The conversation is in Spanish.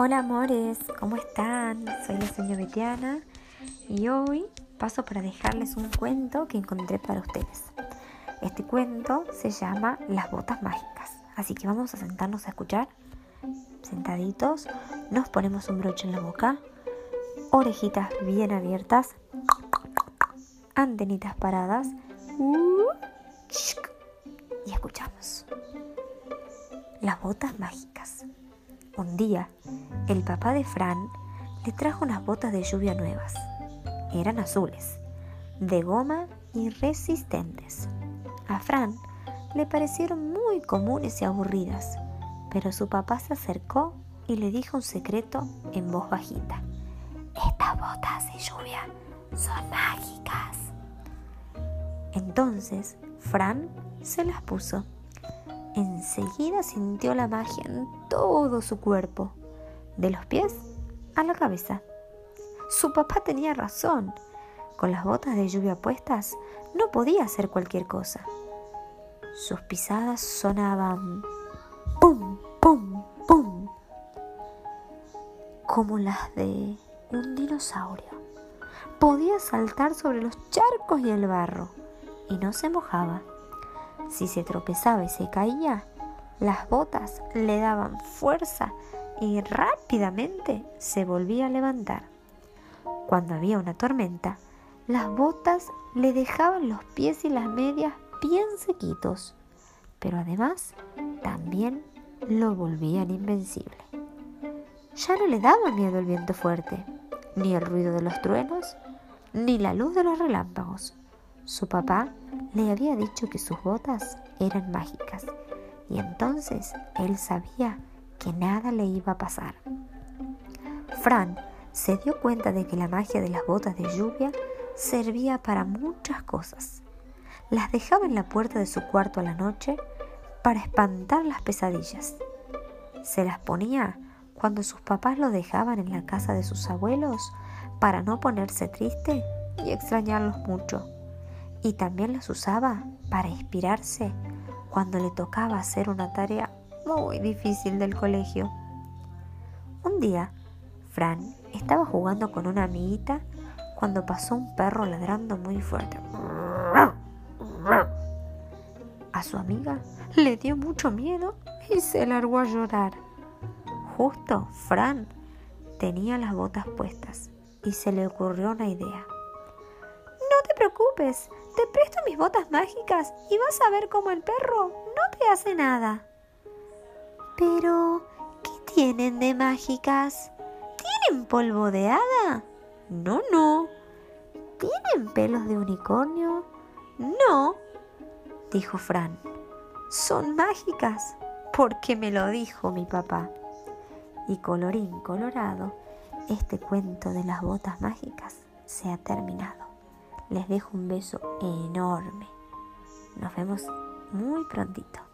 Hola amores, ¿cómo están? Soy la señora Betiana y hoy paso para dejarles un cuento que encontré para ustedes. Este cuento se llama Las botas mágicas, así que vamos a sentarnos a escuchar. Sentaditos, nos ponemos un broche en la boca, orejitas bien abiertas, antenitas paradas y escuchamos. Las botas mágicas. Un día, el papá de Fran le trajo unas botas de lluvia nuevas. Eran azules, de goma y resistentes. A Fran le parecieron muy comunes y aburridas, pero su papá se acercó y le dijo un secreto en voz bajita. Estas botas de lluvia son mágicas. Entonces, Fran se las puso. Enseguida sintió la magia en todo su cuerpo, de los pies a la cabeza. Su papá tenía razón. Con las botas de lluvia puestas, no podía hacer cualquier cosa. Sus pisadas sonaban pum, pum, pum, como las de un dinosaurio. Podía saltar sobre los charcos y el barro y no se mojaba. Si se tropezaba y se caía, las botas le daban fuerza y rápidamente se volvía a levantar. Cuando había una tormenta, las botas le dejaban los pies y las medias bien sequitos, pero además también lo volvían invencible. Ya no le daba miedo el viento fuerte, ni el ruido de los truenos, ni la luz de los relámpagos. Su papá le había dicho que sus botas eran mágicas y entonces él sabía que nada le iba a pasar. Fran se dio cuenta de que la magia de las botas de lluvia servía para muchas cosas. Las dejaba en la puerta de su cuarto a la noche para espantar las pesadillas. Se las ponía cuando sus papás lo dejaban en la casa de sus abuelos para no ponerse triste y extrañarlos mucho y también las usaba para inspirarse cuando le tocaba hacer una tarea muy difícil del colegio. Un día, Fran estaba jugando con una amiguita cuando pasó un perro ladrando muy fuerte. A su amiga le dio mucho miedo y se largó a llorar. Justo Fran tenía las botas puestas y se le ocurrió una idea preocupes, te presto mis botas mágicas y vas a ver cómo el perro no te hace nada. Pero, ¿qué tienen de mágicas? ¿Tienen polvo de hada? No, no. ¿Tienen pelos de unicornio? No, dijo Fran. Son mágicas, porque me lo dijo mi papá. Y colorín colorado, este cuento de las botas mágicas se ha terminado. Les dejo un beso enorme. Nos vemos muy prontito.